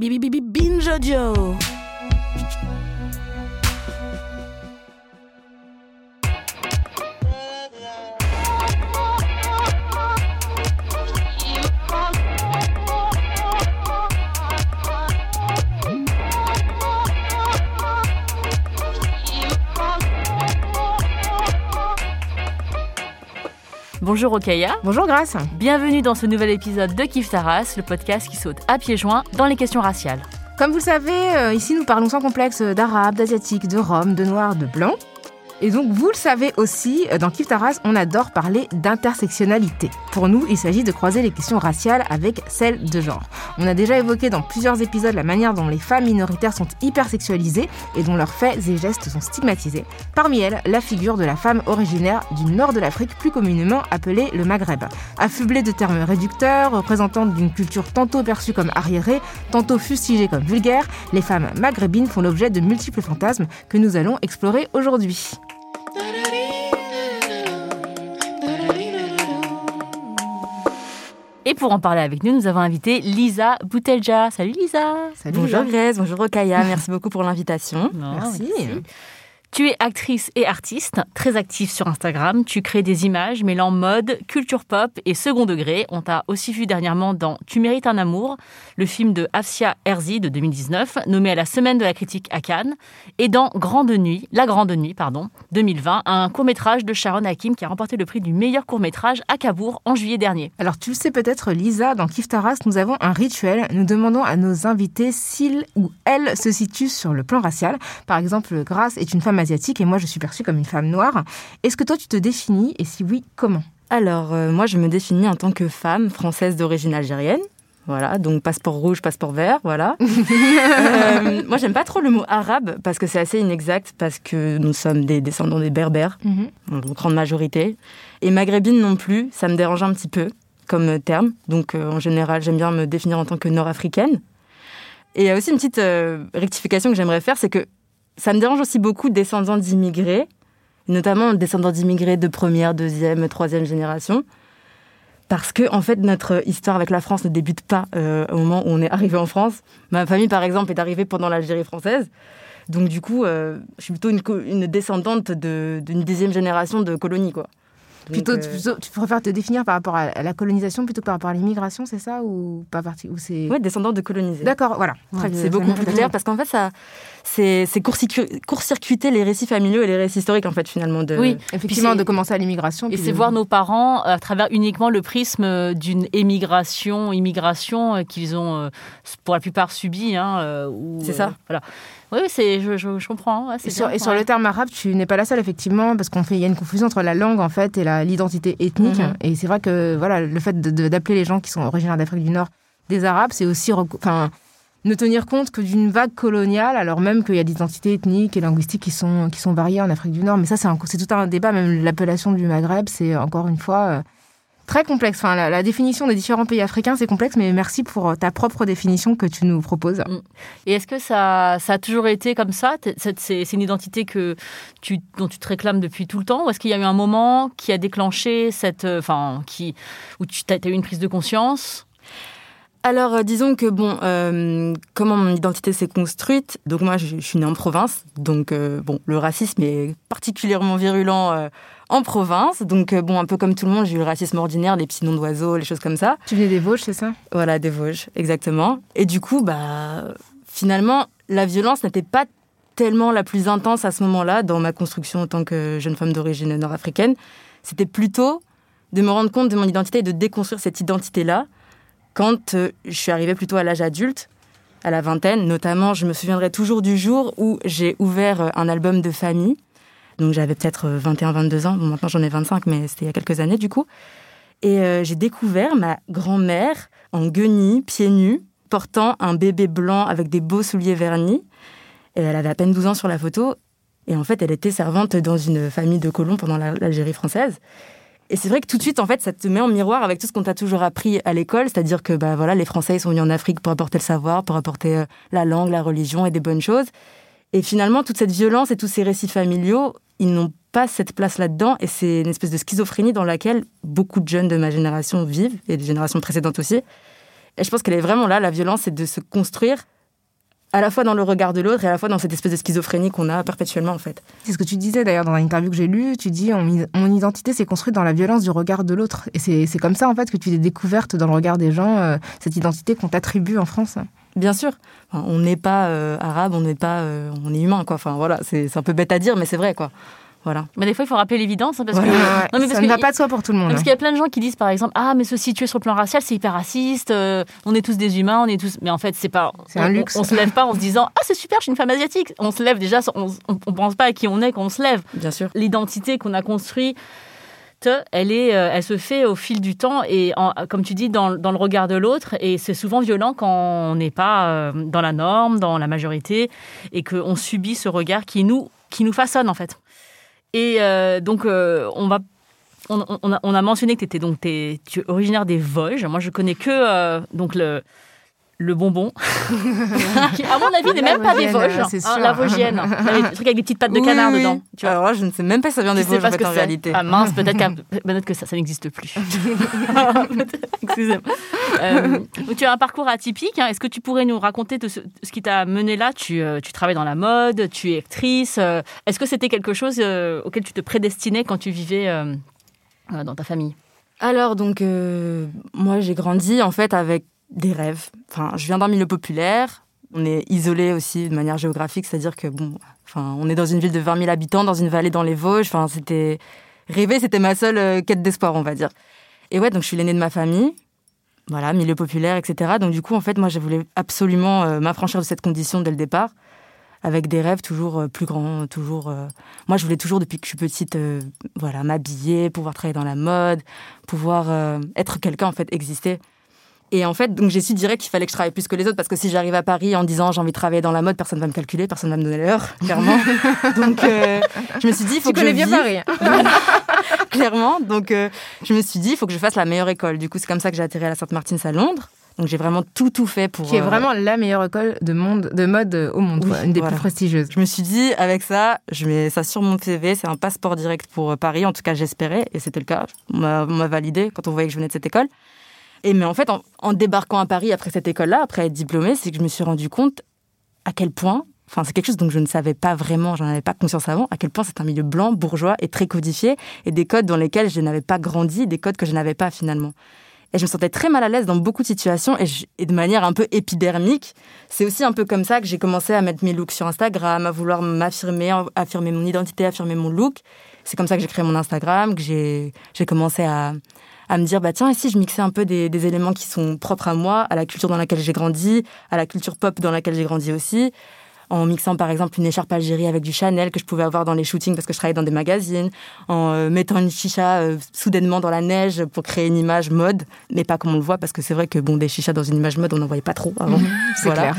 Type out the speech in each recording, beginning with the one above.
Bibi bibi binge audio. Bonjour Okaya. Bonjour Grace. Bienvenue dans ce nouvel épisode de Kif Taras, le podcast qui saute à pieds joints dans les questions raciales. Comme vous le savez, euh, ici nous parlons sans complexe d'arabe, d'asiatique, de rome, de noir, de blanc. Et donc, vous le savez aussi, euh, dans Kif Taras, on adore parler d'intersectionnalité. Pour nous, il s'agit de croiser les questions raciales avec celles de genre. On a déjà évoqué dans plusieurs épisodes la manière dont les femmes minoritaires sont hypersexualisées et dont leurs faits et gestes sont stigmatisés. Parmi elles, la figure de la femme originaire du nord de l'Afrique, plus communément appelée le Maghreb. Affublée de termes réducteurs, représentante d'une culture tantôt perçue comme arriérée, tantôt fustigée comme vulgaire, les femmes maghrébines font l'objet de multiples fantasmes que nous allons explorer aujourd'hui. Et pour en parler avec nous, nous avons invité Lisa Boutelja. Salut Lisa. Salut, bonjour. Grace, bonjour Okaya, merci beaucoup pour l'invitation. Merci. Tu es actrice et artiste, très active sur Instagram. Tu crées des images mêlant mode, culture pop et second degré. On t'a aussi vu dernièrement dans Tu mérites un amour, le film de Afsia Herzi de 2019, nommé à la semaine de la critique à Cannes, et dans Grande Nuit, La Grande Nuit, pardon, 2020, un court-métrage de Sharon Hakim qui a remporté le prix du meilleur court-métrage à Cabourg en juillet dernier. Alors tu le sais peut-être Lisa, dans Kif Taras, nous avons un rituel. Nous demandons à nos invités s'ils ou elles se situent sur le plan racial. Par exemple, Grace est une femme asiatique et moi je suis perçue comme une femme noire. Est-ce que toi tu te définis et si oui, comment? Alors, euh, moi je me définis en tant que femme française d'origine algérienne. Voilà, donc passeport rouge, passeport vert, voilà. Euh, moi j'aime pas trop le mot arabe parce que c'est assez inexact parce que nous sommes des descendants des berbères, en grande majorité. Et maghrébine non plus, ça me dérange un petit peu comme terme. Donc euh, en général, j'aime bien me définir en tant que nord-africaine. Et il y a aussi une petite euh, rectification que j'aimerais faire, c'est que ça me dérange aussi beaucoup descendants d'immigrés, notamment descendants d'immigrés de première, deuxième, troisième génération. Parce que, en fait, notre histoire avec la France ne débute pas euh, au moment où on est arrivé en France. Ma famille, par exemple, est arrivée pendant l'Algérie française. Donc, du coup, euh, je suis plutôt une, descendante de- d'une dixième génération de colonie, quoi. Plutôt, euh, plutôt- tu préfères te définir par rapport à la colonisation plutôt que par rapport à l'immigration, c'est ça ou pas parti ou c'est Ouais, descendante de colonisés. D'accord, voilà. C'est beaucoup plus clair parce qu'en fait, ça, c'est c'est court-circuit- court-circuiter les récits familiaux et les récits historiques, en fait, finalement. De... Oui, Effectivement, de commencer à l'immigration. Et c'est de- voir nos parents à travers uniquement le prisme euh, d'une émigration, immigration euh, qu'ils ont pour la plupart subi. Hein, ou, C'est ça. voilà. Oui, c'est, je, je, je comprends. ouais, Et sur, le terme arabe, tu n'es pas la seule effectivement, parce qu'on fait, il y a une confusion entre la langue en fait et la- l'identité ethnique. Mhm. Et c'est vrai que voilà, le fait d'appeler les gens qui sont originaires d'Afrique du Nord des Arabes, c'est aussi, enfin, ne tenir compte que d'une vague coloniale, alors même qu'il y a des identités ethniques et linguistiques qui sont qui sont variées en Afrique du Nord. Mais ça, c'est un- c'est tout un débat. Même l'appellation du Maghreb, c'est encore une fois. euh, Très complexe. Enfin, la, définition des différents pays africains, c'est complexe, mais merci pour ta propre définition que tu nous proposes. Et est-ce que ça, ça a toujours été comme ça? C'est une identité que tu, dont tu te réclames depuis tout le temps? Ou est-ce qu'il y a eu un moment qui a déclenché cette. euh, Enfin, qui, où tu as eu une prise de conscience? Alors, euh, disons que, bon, euh, comment mon identité s'est construite Donc, moi, je, je suis née en province. Donc, euh, bon, le racisme est particulièrement virulent euh, en province. Donc, bon, un peu comme tout le monde, j'ai eu le racisme ordinaire, les petits noms d'oiseaux, les choses comme ça. Tu venais des Vosges, c'est ça? Voilà, des Vosges, exactement. Et du coup, bah, finalement, la violence n'était pas tellement la plus intense à ce moment-là dans ma construction en tant que jeune femme d'origine nord-africaine. C'était plutôt de me rendre compte de mon identité et de déconstruire cette identité-là quand euh, je suis arrivée plutôt à l'âge adulte, à la vingtaine. Notamment, je me souviendrai toujours du jour où j'ai ouvert euh, un album de famille. Donc j'avais peut-être euh, 21-22 ans. Bon, maintenant j'en ai 25, mais c'était il y a quelques années du coup. Et euh, j'ai découvert ma grand-mère en guenilles, pieds nus, portant un bébé blanc avec des beaux souliers vernis. Et elle avait à peine 12 ans sur la photo. Et en fait, elle était servante dans une famille de colons pendant l'Algérie française. Et c'est vrai que tout de suite, en fait, ça te met en miroir avec tout ce qu'on t'a toujours appris à l'école, c'est-à-dire que bah, voilà, les Français ils sont venus en Afrique pour apporter le savoir, pour apporter euh, la langue, la religion et des bonnes choses. Et finalement, toute cette violence et tous ces récits familiaux, ils n'ont pas cette place là-dedans. Et c'est une espèce de schizophrénie dans laquelle beaucoup de jeunes de ma génération vivent, et des générations précédentes aussi. Et je pense qu'elle est vraiment là, la violence, c'est de se construire à la fois dans le regard de l'autre et à la fois dans cette espèce de schizophrénie qu'on a perpétuellement en fait. C'est ce que tu disais d'ailleurs dans l'interview que j'ai lue, tu dis mon identité s'est construite dans la violence du regard de l'autre. Et c'est comme ça en fait que tu t'es découverte dans le regard des gens, euh, cette identité qu'on t'attribue en France. Bien sûr, on n'est pas euh, arabe, on n'est pas, euh, on est humain quoi. Enfin voilà, c'est un peu bête à dire, mais c'est vrai quoi. Voilà. Mais des fois, il faut rappeler l'évidence. Hein, parce que... non, mais ça ne va pas de soi pour tout le monde. Parce hein. qu'il y a plein de gens qui disent, par exemple, Ah, mais se situer sur le plan racial, c'est hyper raciste, euh, on est tous des humains, on est tous. Mais en fait, c'est pas. C'est un luxe. On, ne se lève pas en se disant Ah, c'est super, je suis une femme asiatique. On se lève déjà, on ne pense pas à qui on est quand on se lève. Bien sûr. L'identité qu'on a construite elle, est, euh, elle se fait au fil du temps et, comme tu dis, dans, dans le regard de l'autre. Et c'est souvent violent quand on n'est pas euh, dans la norme, dans la majorité, et qu'on subit ce regard qui nous, qui nous façonne, en fait. Et euh, donc, euh, on va on, a, on, a, mentionné que donc, tu es originaire des Vosges. Moi, je connais que euh, donc le, le bonbon, qui, à mon avis, n'est même pas des Vosges. Hein, la Vosgienne. Le truc avec des petites pattes de canard dedans. Tu vois. Alors là, je ne sais même pas si ça vient des Vosges en, fait, en réalité. Ah mince, peut-être peut que ça, ça n'existe plus. Excusez-moi. Euh, tu as un parcours atypique. Hein. Est-ce que tu pourrais nous raconter de ce, ce qui t'a mené là? Tu, euh, tu, travailles dans la mode, tu es actrice. Euh, est-ce que c'était quelque chose euh, auquel tu te prédestinais quand tu vivais euh, dans ta famille? Alors donc moi j'ai grandi en fait avec des rêves. Enfin, je viens d'un milieu populaire. On est isolé aussi de manière géographique, c'est-à-dire que bon, enfin, on est dans une ville de 20 000 habitants, dans une vallée dans les Vosges. Enfin, c'était rêver, c'était ma seule euh, quête d'espoir, on va dire. Et ouais, donc je suis l'aînée de ma famille. Voilà, milieu populaire, etc. Donc du coup, en fait, moi, je voulais absolument euh, m'affranchir de cette condition dès le départ, avec des rêves toujours euh, plus grands, toujours. Moi, je voulais toujours, depuis que je suis petite, voilà, m'habiller, pouvoir travailler dans la mode, pouvoir être quelqu'un, en fait, exister. Et en fait, donc j'ai su direct qu'il fallait que je travaille plus que les autres parce que si j'arrive à Paris en disant j'ai envie de travailler dans la mode, personne ne va me calculer, personne ne va me donner l'heure, clairement. donc euh, je me suis dit, il faut tu que je bien vive. Paris. clairement. Donc euh, je me suis dit, il faut que je fasse la meilleure école. Du coup, c'est comme ça que j'ai atterri à la Sainte-Martins à Londres. Donc j'ai vraiment tout tout fait pour. Qui est vraiment la meilleure école de monde de mode au monde, Oui, une des voilà. plus prestigieuses. Je me suis dit, avec ça, je mets ça sur mon CV, c'est un passeport direct pour euh, Paris. En tout cas, j'espérais, et c'était le cas. On m'a validé quand on voyait que je venais de cette école. Et mais en fait, en, débarquant à Paris après cette école-là, après être diplômée, c'est que je me suis rendu compte à quel point, enfin c'est quelque chose dont je ne savais pas vraiment, j'en avais pas conscience avant, à quel point c'est un milieu blanc, bourgeois et très codifié, et des codes dans lesquels je n'avais pas grandi, des codes que je n'avais pas finalement. Et je me sentais très mal à l'aise dans beaucoup de situations et, et de manière un peu épidermique. C'est aussi un peu comme ça que j'ai commencé à mettre mes looks sur Instagram, à vouloir m'affirmer, affirmer mon identité, affirmer mon look. C'est comme ça que j'ai créé mon Instagram, que j'ai j'ai commencé à, à me dire, bah tiens, si je mixais un peu des, des éléments qui sont propres à moi, à la culture dans laquelle j'ai grandi, à la culture pop dans laquelle j'ai grandi aussi, en mixant par exemple une écharpe Algérie avec du Chanel que je pouvais avoir dans les shootings parce que je travaillais dans des magazines, en euh, mettant une chicha euh, soudainement dans la neige pour créer une image mode, mais pas comme on le voit parce que c'est vrai que bon des chichas dans une image mode on n'en voyait pas trop avant. C'est Voilà. clair.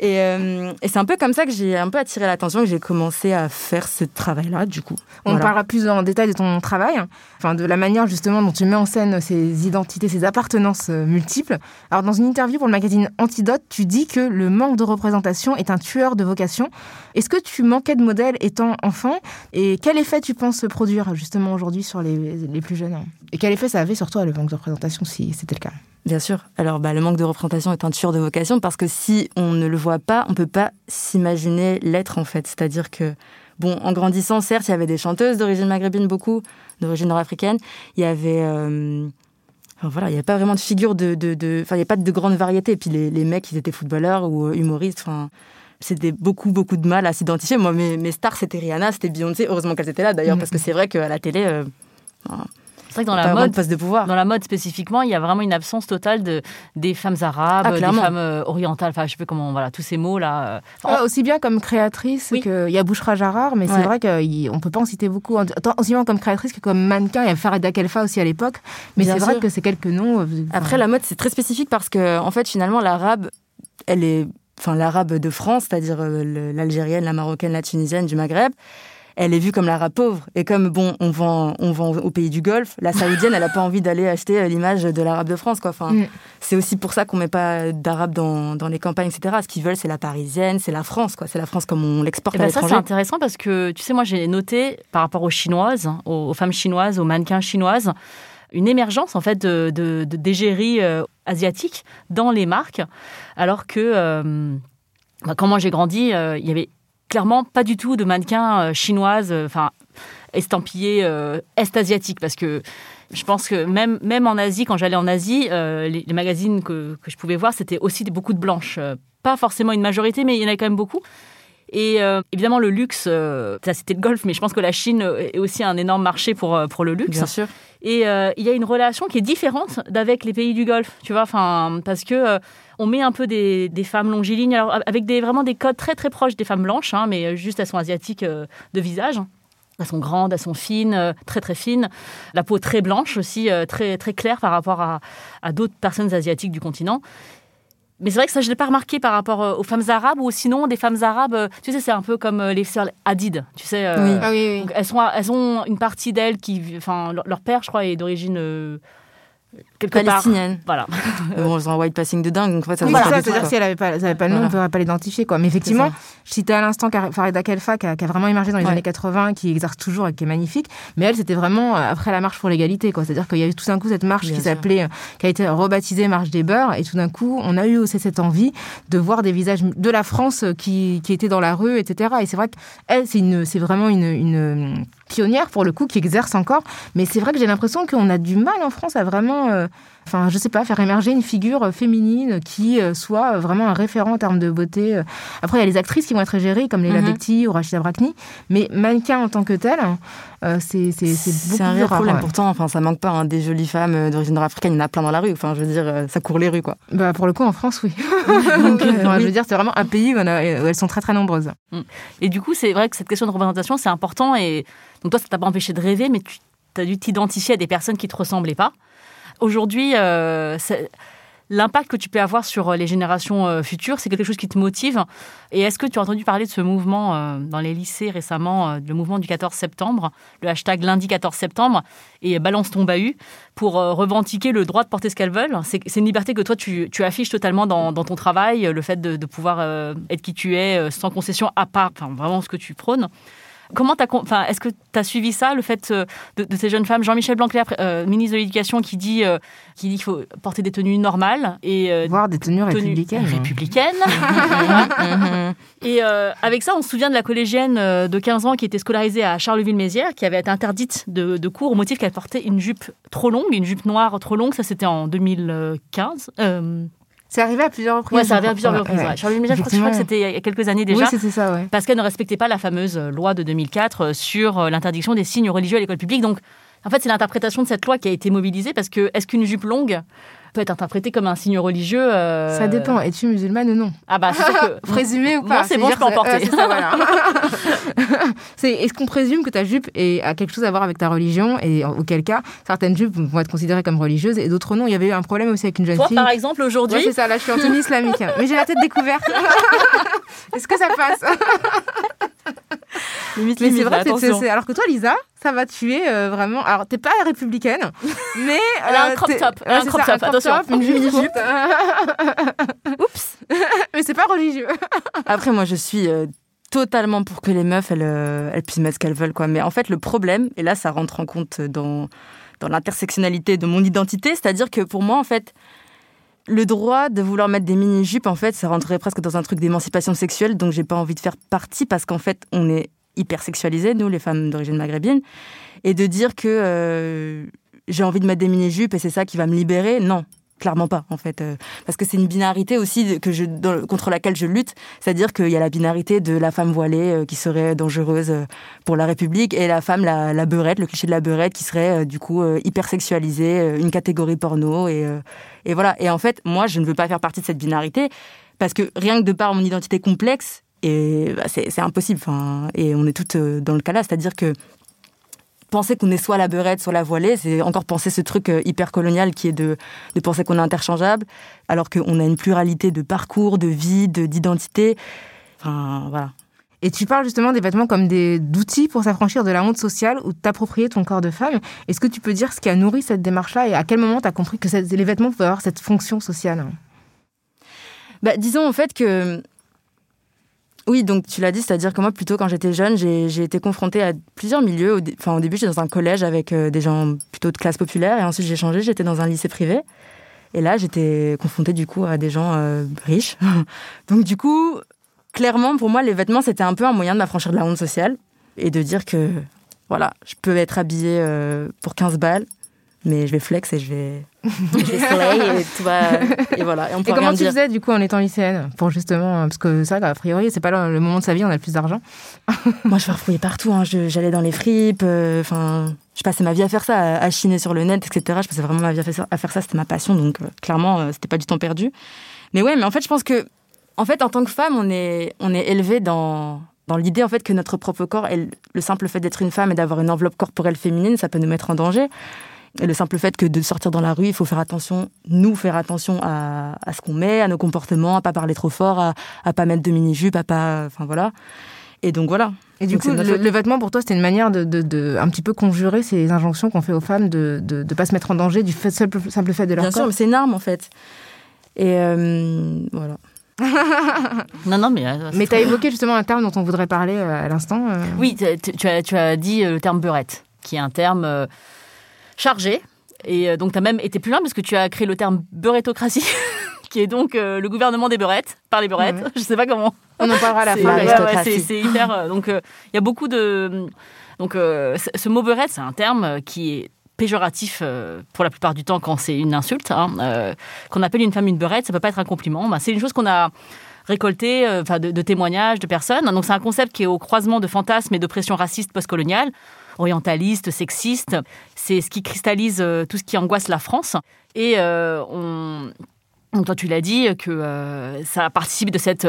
Et, euh, et c'est un peu comme ça que j'ai un peu attiré l'attention et que j'ai commencé à faire ce travail-là du coup. On Voilà. parlera plus en détail de ton travail, enfin de la manière justement dont tu mets en scène ces identités, ces appartenances euh, multiples. Alors dans une interview pour le magazine Antidote, tu dis que le manque de représentation est un tueur de vocation. Est-ce que tu manquais de modèles étant enfant? Et quel effet tu penses se produire justement aujourd'hui sur les, les plus jeunes? Et quel effet ça avait sur toi le manque de représentation si c'était le cas? Bien sûr. Alors, bah, le manque de représentation est un tueur de vocation parce que si on ne le voit pas, on peut pas s'imaginer l'être en fait. C'est-à-dire que, bon, en grandissant, certes, il y avait des chanteuses d'origine maghrébine, beaucoup, d'origine nord-africaine. Il y avait. euh, enfin, voilà, il n'y avait pas vraiment de figure de. de, de- Enfin, il n'y avait pas de grande variété. Et puis, les, les mecs, ils étaient footballeurs ou euh, humoristes. Enfin. C'était beaucoup, beaucoup de mal à s'identifier. Moi, mes, mes stars, c'était Rihanna, c'était Beyoncé. Heureusement qu'elles étaient là, d'ailleurs, Mhm. parce que c'est vrai qu'à la télé, euh, enfin, vrai que dans la mode, de pouvoir. dans la mode spécifiquement, il y a vraiment une absence totale de des femmes arabes, Ah, des femmes euh, orientales. Enfin, je sais pas comment, voilà, tous ces mots là. euh, enfin, Ouais, aussi bien comme créatrice Oui. que il y a Bouchra Jarrar, mais c'est vrai qu'on peut pas en citer beaucoup. Tant- Aussi bien comme créatrice que comme mannequin. Il y a Farida Kelfa aussi à l'époque, mais c'est vrai que c'est quelques noms. euh, Après, la mode, c'est très spécifique parce que, en fait, finalement, l'arabe, elle est. Enfin, l'arabe de France, c'est-à-dire euh, l'algérienne, la marocaine, la tunisienne, du Maghreb, elle est vue comme l'arabe pauvre. Et comme, bon, on vend, on vend au pays du Golfe, la saoudienne, elle n'a pas envie d'aller acheter euh, l'image de l'arabe de France, quoi. Enfin, Mm. c'est aussi pour ça qu'on met pas d'arabe dans, dans les campagnes, etc. Ce qu'ils veulent, c'est la parisienne, c'est la France, quoi. C'est la France comme on l'exporte Eh à ben ça, c'est intéressant parce que, tu sais, moi, j'ai noté par rapport aux chinoises, hein, aux, aux femmes chinoises, aux mannequins chinoises, une émergence, en fait, de- d'égérie euh, asiatique dans les marques, alors que, euh, bah, quand moi j'ai grandi, euh, il y avait clairement pas du tout de mannequins euh, chinoises, euh, enfin, estampillés euh, est-asiatiques, parce que je pense que même, même en Asie, quand j'allais en Asie, euh, les, les magazines que, que je pouvais voir, c'était aussi des- beaucoup de blanches. Euh, pas forcément une majorité, mais il y en avait quand même beaucoup. Et euh, évidemment, le luxe, ça c'était le golf, mais je pense que la Chine est aussi un énorme marché pour, pour le luxe. Bien sûr. Et il y a une relation qui est différente d'avec les pays du Golfe, tu vois, enfin, parce que on met un peu des, des femmes longilignes, alors, avec des, vraiment des codes très très proches des femmes blanches, hein, mais juste elles sont asiatiques euh, de visage. Elles sont grandes, elles sont fines, euh, très très fines. La peau très blanche aussi, euh, très très claire par rapport à, à d'autres personnes asiatiques du continent. Mais c'est vrai que ça, je ne l'ai pas remarqué par rapport euh, aux femmes arabes, ou sinon des femmes arabes, euh, tu sais, c'est un peu comme euh, les sœurs Hadid, tu sais. euh, Oui. Ah oui, oui. donc, elles, sont, elles ont une partie d'elles qui. Enfin, leur, leur père, je crois, est d'origine. euh, quelque part. Palestinienne. Voilà. Bon, ils ont un white passing de dingue, donc en fait, ça Oui, c'est c'est-à-dire si elle n'avait pas, pas le nom, on Voilà. ne pourrait pas l'identifier. Quoi. Mais effectivement, je citais à l'instant Farida Kelfa, qui a, qui a vraiment émergé dans les Ouais. années 80, qui exerce toujours et qui est magnifique. Mais elle, c'était vraiment euh, après la marche pour l'égalité. quoi. C'est-à-dire qu'il y a eu tout d'un coup cette marche Bien qui s'appelait, euh, qui a été rebaptisée Marche des Beurs. Et tout d'un coup, on a eu aussi cette envie de voir des visages de la France euh, qui, qui étaient dans la rue, etc. Et c'est vrai qu'elle, c'est une- c'est vraiment une, une pionnière pour le coup, qui exerce encore. Mais c'est vrai que j'ai l'impression qu'on a du mal en France à vraiment. euh, Enfin, je sais pas, faire émerger une figure féminine qui euh, soit euh, vraiment un référent en termes de beauté. euh. Après, il y a les actrices qui vont être gérées, comme Leila Mhm. Bekti ou Rachida Brakni, mais mannequin en tant que tel, euh, c'est beaucoup C'est un plus vrai rare. problème. ouais. Pourtant, enfin, ça manque pas hein, des jolies femmes d'origine nord-africaine. Il y en a plein dans la rue. Enfin, je veux dire, ça court les rues, quoi. Bah, pour le coup, en France, oui. Donc, euh, oui. Je veux dire, c'est vraiment un pays où, on a- où elles sont très très nombreuses. Et du coup, c'est vrai que cette question de représentation, c'est important. Et donc, toi, ça t'a pas empêché de rêver, mais tu as dû t'identifier à des personnes qui te ressemblaient pas. Aujourd'hui, euh, l'impact que tu peux avoir sur euh, les générations euh, futures, c'est quelque chose qui te motive. Et est-ce que tu as entendu parler de ce mouvement dans les lycées récemment, le mouvement du 14 septembre, le hashtag lundi 14 septembre, et balance ton bahut, pour revendiquer le droit de porter ce qu'elles veulent? C'est une liberté que toi, tu, affiches totalement dans, ton travail, le fait de, de pouvoir être qui tu es, sans concession, à part enfin, vraiment ce que tu prônes. Comment t'as, enfin, est-ce que tu as suivi ça, le fait euh, de, de ces jeunes femmes? Jean-Michel Blanquer, euh, ministre de l'Éducation, qui dit euh, qui dit qu'il faut porter des tenues normales et euh, Voir des tenues tenues républicaines. républicaines. Mhm. et euh, avec ça, on se souvient de la collégienne de 15 ans qui était scolarisée à Charleville-Mézières, qui avait été interdite de, de cours au motif qu'elle portait une jupe trop longue, une jupe noire trop longue. Ça, c'était en 2015. C'est arrivé à plusieurs reprises. ouais, ça arrivait à plusieurs reprises. ouais. ouais. Charleville-Mézières, je crois que- je crois que c'était il y a quelques années déjà. Oui, c'était ça, ouais. parce qu'elle ne respectait pas la fameuse euh, loi de 2004 euh, sur euh, l'interdiction des signes religieux à l'école publique. Donc, en fait, c'est l'interprétation de cette loi qui a été mobilisée parce que est-ce qu'une jupe longue peut être interprétée comme un signe religieux euh, Ça dépend. Es-tu musulmane ou non Ah bah, c'est que Présumé ou Moi, pas c'est bon, je peux en porter. euh, c'est voilà. Est-ce qu'on présume que ta jupe est- a quelque chose à voir avec ta religion Et auquel cas, certaines jupes vont être considérées comme religieuses et d'autres non. Il y avait eu un problème aussi avec une jeune Toi, fille. par exemple, aujourd'hui, Ouais, c'est ça, là je suis en tenue islamique. Mais j'ai la tête découverte. Est-ce que ça passe? Limite, Mais c'est vrai, c'est- c'est- alors que toi, Lisa, ça va tuer euh, vraiment. Alors, t'es pas républicaine, mais. Elle a un euh, crop top, Ouais, un c'est crop ça, top, attention. une Une mini-jupe. Oups Mais c'est pas religieux. Après, moi, je suis euh, totalement pour que les meufs, elles, elles puissent mettre ce qu'elles veulent, quoi. Mais en fait, le problème, et là, ça rentre en compte dans, dans l'intersectionnalité de mon identité, c'est-à-dire que pour moi, en fait, le droit de vouloir mettre des mini-jupes, en fait, ça rentrerait presque dans un truc d'émancipation sexuelle, donc j'ai pas envie de faire partie parce qu'en fait, on est hyper sexualisés, nous, les femmes d'origine maghrébine, et de dire que euh, j'ai envie de mettre des mini-jupes et c'est ça qui va me libérer, non. Clairement pas en fait euh, parce que c'est une binarité aussi que je contre laquelle je lutte. C'est-à-dire qu'il y a la binarité de la femme voilée euh, qui serait dangereuse euh, pour la République et la femme la, la beurette le cliché de la beurette qui serait du coup hyper sexualisée une catégorie porno et et voilà. Et en fait moi je ne veux pas faire partie de cette binarité parce que rien que de par mon identité complexe et bah, c'est impossible enfin et on est toutes dans le cas là. C'est-à-dire que penser qu'on est soit la beurette, soit la voilée, c'est encore penser ce truc euh, hyper colonial qui est de, de penser qu'on est interchangeable, alors qu'on a une pluralité de parcours, de vie, d'identité. Enfin, voilà. Et tu parles justement des vêtements comme des d'outils pour s'affranchir de la honte sociale ou t'approprier ton corps de femme. Est-ce que tu peux dire ce qui a nourri cette démarche-là et à quel moment tu as compris que les vêtements pouvaient avoir cette fonction sociale? Bah, Disons en fait que oui, donc tu l'as dit, c'est-à-dire que moi, plutôt quand j'étais jeune, j'ai été confrontée à plusieurs milieux. Au, enfin, au début, j'étais dans un collège avec euh, des gens plutôt de classe populaire, et ensuite j'ai changé, j'étais dans un lycée privé. Et là, j'étais confrontée du coup à des gens euh, riches. donc du coup, clairement, pour moi, les vêtements, c'était un peu un moyen de m'affranchir de la honte sociale et de dire que, voilà, je peux être habillée euh, pour 15 balles, mais je vais flex et je vais, je vais slay et tout va, et voilà. Et, comment tu faisais du coup en étant lycéenne pour justement parce que ça a priori c'est pas le moment de sa vie on a le plus d'argent. Moi je farfouillais partout hein. j'allais dans les fripes euh, enfin je passais ma vie à faire ça à, chiner sur le net etc je passais vraiment ma vie à faire ça, à faire ça c'était ma passion donc euh, clairement euh, c'était pas du temps perdu. Mais ouais mais en fait je pense que en fait en tant que femme on est on est élevé dans dans l'idée en fait que notre propre corps, le simple fait d'être une femme et d'avoir une enveloppe corporelle féminine, ça peut nous mettre en danger. Et le simple fait que de sortir dans la rue, il faut faire attention, nous faire attention à, à ce qu'on met, à nos comportements, à pas parler trop fort, à, à pas mettre de mini-jupe, à pas, enfin voilà. Et donc voilà. Et du coup, le, vêtement pour toi, c'était une manière de, de, de, un petit peu conjurer ces injonctions qu'on fait aux femmes de ne pas se mettre en danger du fait, simple, simple fait de leur Bien corps. sûr, mais c'est une arme en fait. Et euh, voilà. non, non, mais. Euh, mais tu as évoqué justement un terme dont on voudrait parler euh, à l'instant. Oui, tu as, tu as dit le terme beurette, qui est un terme chargé. Et euh, donc, tu as même été plus loin parce que tu as créé le terme beurretocratie, qui est donc euh, le gouvernement des beurrettes, par les beurrettes. Je sais pas comment. On en parlera à la fin. c'est hyper. Euh, donc, il y a beaucoup de. Donc, ce mot beurette, c'est un terme qui est péjoratif pour la plupart du temps quand c'est une insulte. Hein, qu'on appelle une femme une beurette, ça peut pas être un compliment. Bah, c'est une chose qu'on a récolté enfin de, de, témoignages de personnes. Donc c'est un concept qui est au croisement de fantasmes et d'oppression raciste postcoloniale orientaliste, sexiste. C'est ce qui cristallise euh, tout ce qui angoisse la France. Et euh, on, toi, tu l'as dit, que euh, ça participe de cette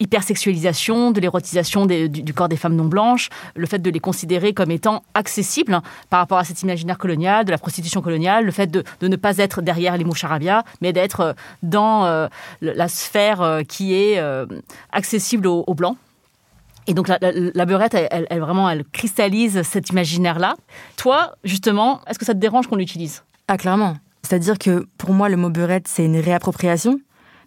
hypersexualisation, de l'érotisation du, corps des femmes non blanches, le fait de les considérer comme étant accessibles par rapport à cet imaginaire colonial, de la prostitution coloniale, le fait de, ne pas être derrière les moucharabia, mais d'être dans la sphère qui est accessible aux blancs. Et donc la, la, beurette, elle, vraiment, elle cristallise cet imaginaire-là. Toi, justement, est-ce que ça te dérange qu'on l'utilise? Ah, clairement. C'est-à-dire que pour moi, le mot beurette, c'est une réappropriation.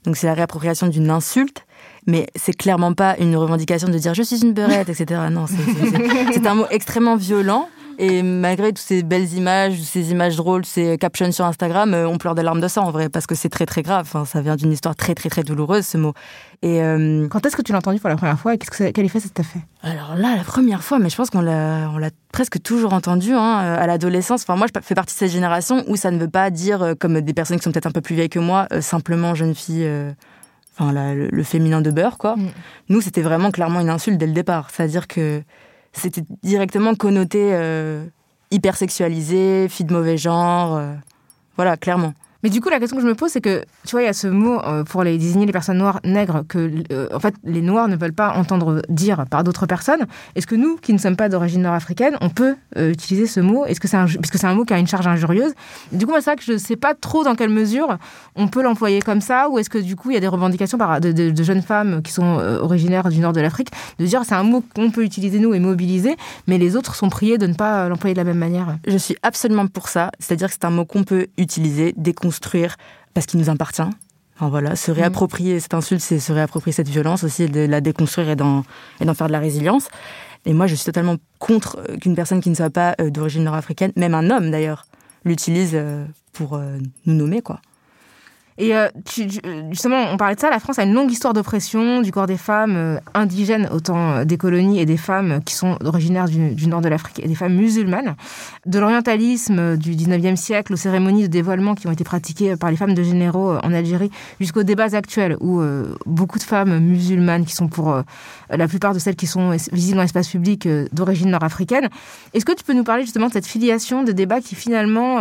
Donc c'est la réappropriation d'une insulte, mais c'est clairement pas une revendication de dire je suis une beurette, etc. Non, c'est un mot extrêmement violent et malgré toutes ces belles images, ces images drôles, ces captions sur Instagram, euh, on pleure des larmes de sang en vrai, parce que c'est très très grave. Enfin, ça vient d'une histoire très très très douloureuse ce mot. Et euh, quand est-ce que tu l'as entendu pour la première fois? Et qu'est-ce que quel effet ça t'a fait? Alors là, la première fois, mais je pense qu'on l'a on l'a presque toujours entendu hein, euh, à l'adolescence. Enfin, moi, je fais partie de cette génération où ça ne veut pas dire comme des personnes qui sont peut-être un peu plus vieilles que moi, simplement jeune fille. Enfin, le, féminin de beurre, quoi. Mm. Nous, c'était vraiment clairement une insulte dès le départ. C'est-à-dire que c'était directement connoté euh, hypersexualisé, fille de mauvais genre. Euh, voilà, clairement. Mais du coup, la question que je me pose, c'est que, tu vois, il y a ce mot euh, pour désigner les personnes noires nègres que, euh, en fait, les noirs ne veulent pas entendre dire par d'autres personnes. Est-ce que nous, qui ne sommes pas d'origine nord-africaine, on peut euh, utiliser ce mot? Est-ce que c'est un, puisque c'est un mot qui a une charge injurieuse? Du coup, c'est vrai que je ne sais pas trop dans quelle mesure on peut l'employer comme ça, ou est-ce que du coup, il y a des revendications de, jeunes femmes qui sont originaires du nord de l'Afrique de dire c'est un mot qu'on peut utiliser nous et mobiliser, mais les autres sont priés de ne pas l'employer de la même manière? Je suis absolument pour ça, c'est-à-dire que c'est un mot qu'on peut utiliser, déconstruire construire parce qu'il nous appartient. Enfin, voilà, se réapproprier cette insulte, c'est se réapproprier cette violence aussi, de la déconstruire et d'en, et d'en faire de la résilience. Et moi, je suis totalement contre euh, qu'une personne qui ne soit pas euh, d'origine nord-africaine, même un homme d'ailleurs, l'utilise euh, pour nous nommer, quoi. Et euh, justement, on parlait de ça, la France a une longue histoire d'oppression du corps des femmes euh, indigènes, autant euh, des colonies, et des femmes qui sont originaires du, nord de l'Afrique, et des femmes musulmanes. De l'orientalisme du 19e siècle aux cérémonies de dévoilement qui ont été pratiquées par les femmes de généraux en Algérie, jusqu'aux débats actuels où beaucoup de femmes musulmanes, qui sont pour la plupart de celles qui sont visibles dans l'espace public d'origine nord-africaine. Est-ce que tu peux nous parler justement de cette filiation de débats qui finalement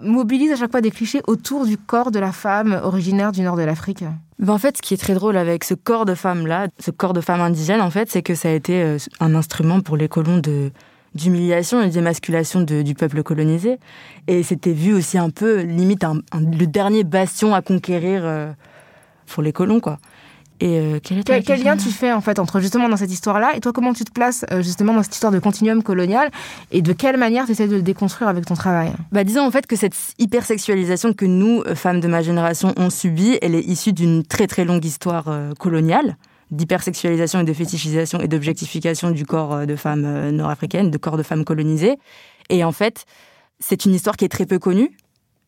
mobilise à chaque fois des clichés autour du corps de la femme originaire du nord de l'Afrique ben En fait, ce qui est très drôle avec ce corps de femme-là, ce corps de femme indigène, en fait, c'est que ça a été euh, un instrument pour les colons de d'humiliation et d'émasculation du peuple colonisé. Et c'était vu aussi un peu, limite, le dernier bastion à conquérir euh, pour les colons, quoi. Et euh, quel, lien tu fais en fait entre justement dans cette histoire-là et toi comment tu te places euh, justement dans cette histoire de continuum colonial et de quelle manière tu essaies de le déconstruire avec ton travail? Bah disons en fait que cette hypersexualisation que nous euh, femmes de ma génération on subit, elle est issue d'une très très longue histoire coloniale d'hypersexualisation et de fétichisation et d'objectification du corps de femmes nord-africaines, de corps de femmes colonisées. Et en fait, c'est une histoire qui est très peu connue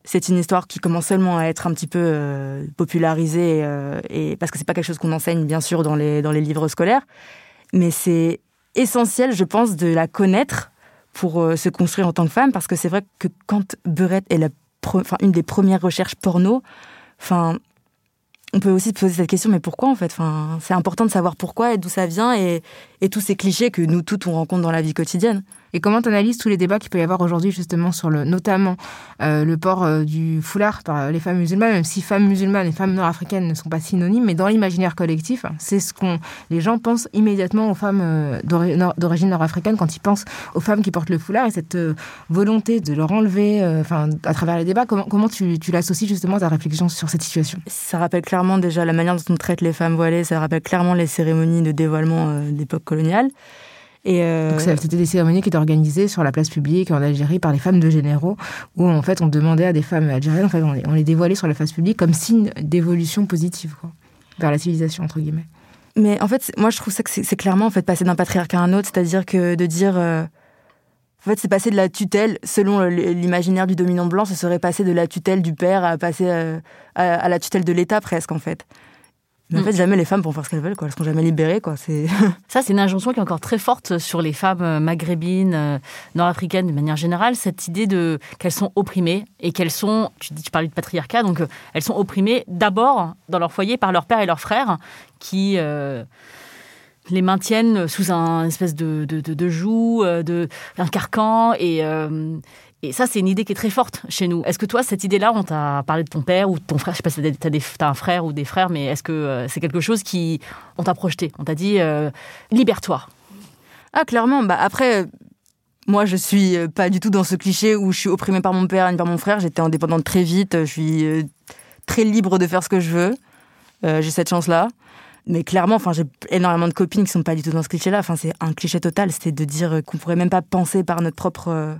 c'est une histoire qui commence seulement à être un petit peu euh, popularisée, euh, et parce que c'est pas quelque chose qu'on enseigne bien sûr dans les, dans les livres scolaires, mais c'est essentiel, je pense, de la connaître pour euh, se construire en tant que femme, parce que c'est vrai que quand Burette est la une des premières recherches porno, enfin, on peut aussi se poser cette question, mais pourquoi en fait? Enfin, C'est important de savoir pourquoi et d'où ça vient et, et tous ces clichés que nous toutes on rencontre dans la vie quotidienne. Et comment tu analyses tous les débats qu'il peut y avoir aujourd'hui justement sur le, notamment euh, le port euh, du foulard par les femmes musulmanes, même si femmes musulmanes et femmes nord-africaines ne sont pas synonymes, mais dans l'imaginaire collectif, c'est ce qu'on les gens pensent immédiatement aux femmes euh, d'origine nord-africaine quand ils pensent aux femmes qui portent le foulard et cette volonté de leur enlever, enfin à travers les débats, comment, comment tu, tu l'associes justement à ta réflexion sur cette situation? Ça rappelle clairement déjà la manière dont on traite les femmes voilées, ça rappelle clairement les cérémonies de dévoilement d'époque coloniale. Et euh... c'était des cérémonies qui étaient organisées sur la place publique en Algérie par les femmes de généraux, où en fait on demandait à des femmes algériennes, en fait on les, dévoilait sur la place publique comme signe d'évolution positive quoi, vers la civilisation entre guillemets. Mais en fait, moi je trouve ça que c'est clairement en fait passer d'un patriarcat à un autre, c'est-à-dire que de dire euh, en fait, c'est passer de la tutelle, selon l'imaginaire du dominant blanc, ce serait passer de la tutelle du père à passer euh, à, la tutelle de l'État presque, en fait. Mais en fait, mm. jamais les femmes pourront faire ce qu'elles veulent, quoi. Elles seront jamais libérées, quoi. C'est... Ça, c'est une injonction qui est encore très forte sur les femmes euh, maghrébines, euh, nord-africaines de manière générale. Cette idée de qu'elles sont opprimées et qu'elles sont, tu dis, tu parlais de patriarcat, donc euh, elles sont opprimées d'abord dans leur foyer par leur père et leurs frères qui les maintiennent sous un espèce de, de, de, de joug, de, d'un carcan et et ça, c'est une idée qui est très forte chez nous. Est-ce que toi, cette idée-là, on t'a parlé de ton père ou de ton frère? Je sais pas si t'as, as un frère ou des frères, mais est-ce que euh, c'est quelque chose qui on t'a projeté? On t'a dit euh, libère-toi. Ah, clairement. Bah après, moi, je suis euh, pas du tout dans ce cliché où je suis opprimée par mon père ni par mon frère. J'étais indépendante très vite. Je suis très libre de faire ce que je veux. j'ai cette chance-là. Mais clairement, enfin, j'ai énormément de copines qui sont pas du tout dans ce cliché-là. Enfin, c'est un cliché total. C'était de dire qu'on pourrait même pas penser par notre propre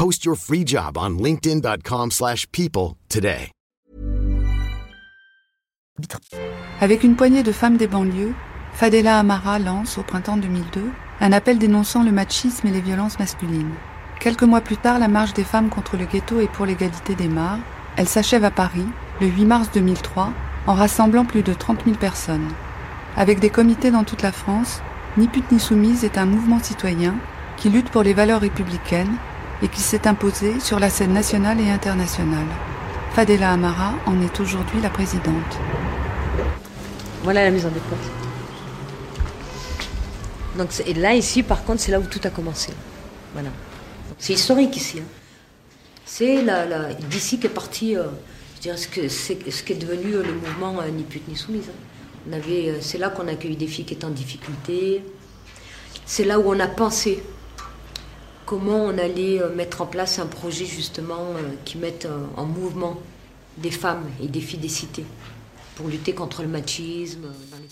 Post your free job on linkedin.com/people today. Avec une poignée de femmes des banlieues, Fadela Amara lance au printemps 2002 un appel dénonçant le machisme et les violences masculines. Quelques mois plus tard, la marche des femmes contre le ghetto et pour l'égalité des mares, elle s'achève à Paris le 8 mars 2003 en rassemblant plus de 30 000 personnes. Avec des comités dans toute la France, Ni pute ni soumise est un mouvement citoyen qui lutte pour les valeurs républicaines et qui s'est imposée sur la scène nationale et internationale. Fadela Amara en est aujourd'hui la présidente. Voilà la maison des potes. Donc et là ici par contre c'est là où tout a commencé. Voilà. C'est historique ici. Hein. C'est d'ici qu'est parti euh, je dirais, ce, que, c'est, ce qui est devenu euh, le mouvement euh, Ni pute ni soumise. Hein. On avait, c'est là qu'on a accueilli des filles qui étaient en difficulté. C'est là où on a pensé comment on allait euh, mettre en place un projet justement euh, qui mette euh, en mouvement des femmes et des filles des cités pour lutter contre le machisme dans les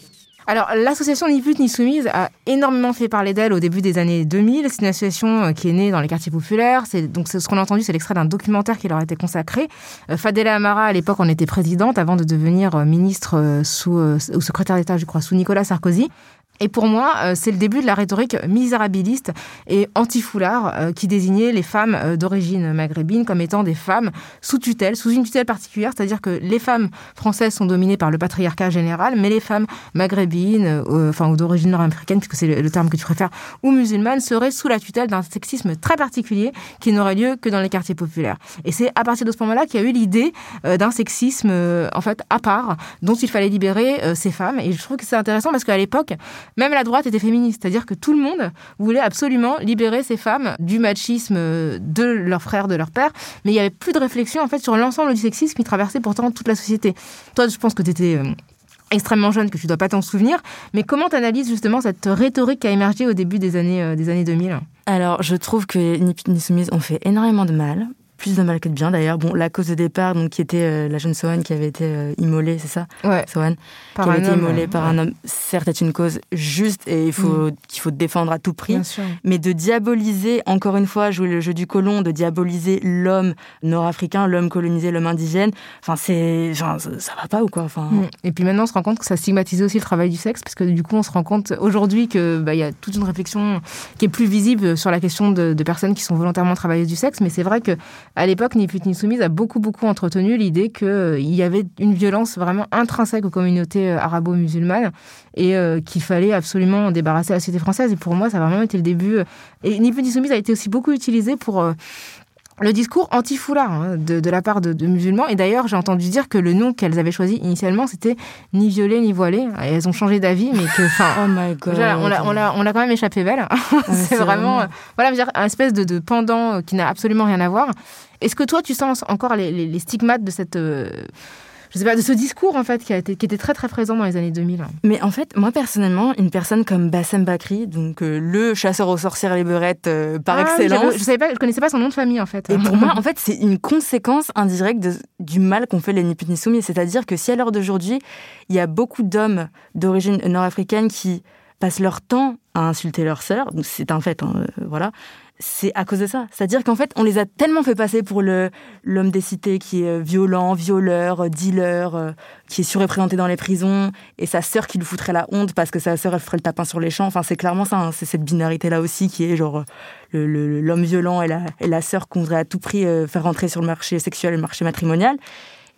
alors, l'association Ni Pute Ni Soumise a énormément fait parler d'elle au début des années 2000. C'est une association qui est née dans les quartiers populaires. C'est donc ce qu'on a entendu, c'est l'extrait d'un documentaire qui leur a été consacré. Fadela Amara, à l'époque, en était présidente avant de devenir ministre sous ou secrétaire d'État, je crois, sous Nicolas Sarkozy. Et pour moi, euh, c'est le début de la rhétorique misérabiliste et anti-foulard euh, qui désignait les femmes euh, d'origine maghrébine comme étant des femmes sous tutelle, sous une tutelle particulière, c'est-à-dire que les femmes françaises sont dominées par le patriarcat général, mais les femmes maghrébines, enfin ou d'origine nord-américaine, puisque c'est le terme que tu préfères, ou musulmanes, seraient sous la tutelle d'un sexisme très particulier qui n'aurait lieu que dans les quartiers populaires. Et c'est à partir de ce moment-là qu'il y a eu l'idée d'un sexisme en fait à part, dont il fallait libérer ces femmes. Et je trouve que c'est intéressant parce qu'à l'époque, même la droite était féministe, c'est-à-dire que tout le monde voulait absolument libérer ces femmes du machisme de leurs frères, de leur père, mais il n'y avait plus de réflexion en fait sur l'ensemble du sexisme qui traversait pourtant toute la société. Toi, je pense que tu étais euh, extrêmement jeune, que tu ne dois pas t'en souvenir, mais comment tu analyses justement cette rhétorique qui a émergé au début des années, euh, des années 2000 alors, je trouve que Ni Ni Soumise ont fait énormément de mal plus de mal que de bien d'ailleurs. Bon, la cause de départ, donc qui était euh, la jeune Sohan qui avait été euh, immolée, c'est ça? Ouais. Sohan, qui avait été immolée par un homme. Certes, c'est une cause juste et il faut mm. qu'il faut défendre à tout prix. Mais de diaboliser, encore une fois, jouer le jeu du colon, de diaboliser l'homme nord-africain, l'homme colonisé, l'homme indigène. Enfin, c'est, ça, va pas ou quoi? Enfin. Mm. Et puis maintenant, on se rend compte que ça stigmatise aussi le travail du sexe, parce que du coup, on se rend compte aujourd'hui que bah, il y a toute une réflexion qui est plus visible sur la question de, de personnes qui sont volontairement travailleuses du sexe. Mais c'est vrai que à l'époque, Ni Pute Ni Soumise a beaucoup, beaucoup entretenu l'idée qu'il euh, y avait une violence vraiment intrinsèque aux communautés euh, arabo-musulmanes et euh, qu'il fallait absolument en débarrasser la société française. Et pour moi, ça a vraiment été le début. Et Ni Pute Ni Soumise a été aussi beaucoup utilisé pour le discours anti-foulard hein, de, la part de, musulmans. Et d'ailleurs, j'ai entendu dire que le nom qu'elles avaient choisi initialement, c'était ni violet ni voilé. Et elles ont changé d'avis, mais que, enfin, oh my God. on l'a, quand même échappé belle. c'est vraiment, voilà, dire, un espèce de, de pendant qui n'a absolument rien à voir. Est-ce que toi, tu sens encore les, stigmates de cette euh, je sais pas, de ce discours en fait qui, a été, qui était très très présent dans les années 2000. Mais en fait, moi personnellement, une personne comme Bassem Bakri, donc euh, le chasseur aux sorcières et les beurettes euh, par ah excellence. je savais pas, je connaissais pas son nom de famille en fait. Et pour moi, en fait, c'est une conséquence indirecte du mal qu'ont fait les Niput C'est-à-dire que si à l'heure d'aujourd'hui, il y a beaucoup d'hommes d'origine nord-africaine qui passent leur temps à insulter leur sœur, c'est un fait, hein, voilà c'est à cause de ça. C'est-à-dire qu'en fait, on les a tellement fait passer pour le l'homme des cités qui est euh, violent, violeur, euh, dealer, euh, qui est surreprésenté dans les prisons, et sa sœur qui lui foutrait la honte parce que sa sœur elle ferait le tapin sur les champs. Enfin, c'est clairement ça. Hein. C'est cette binarité là aussi qui est genre l'homme violent et la, et la sœur qu'on voudrait à tout prix faire rentrer sur le marché sexuel et le marché matrimonial.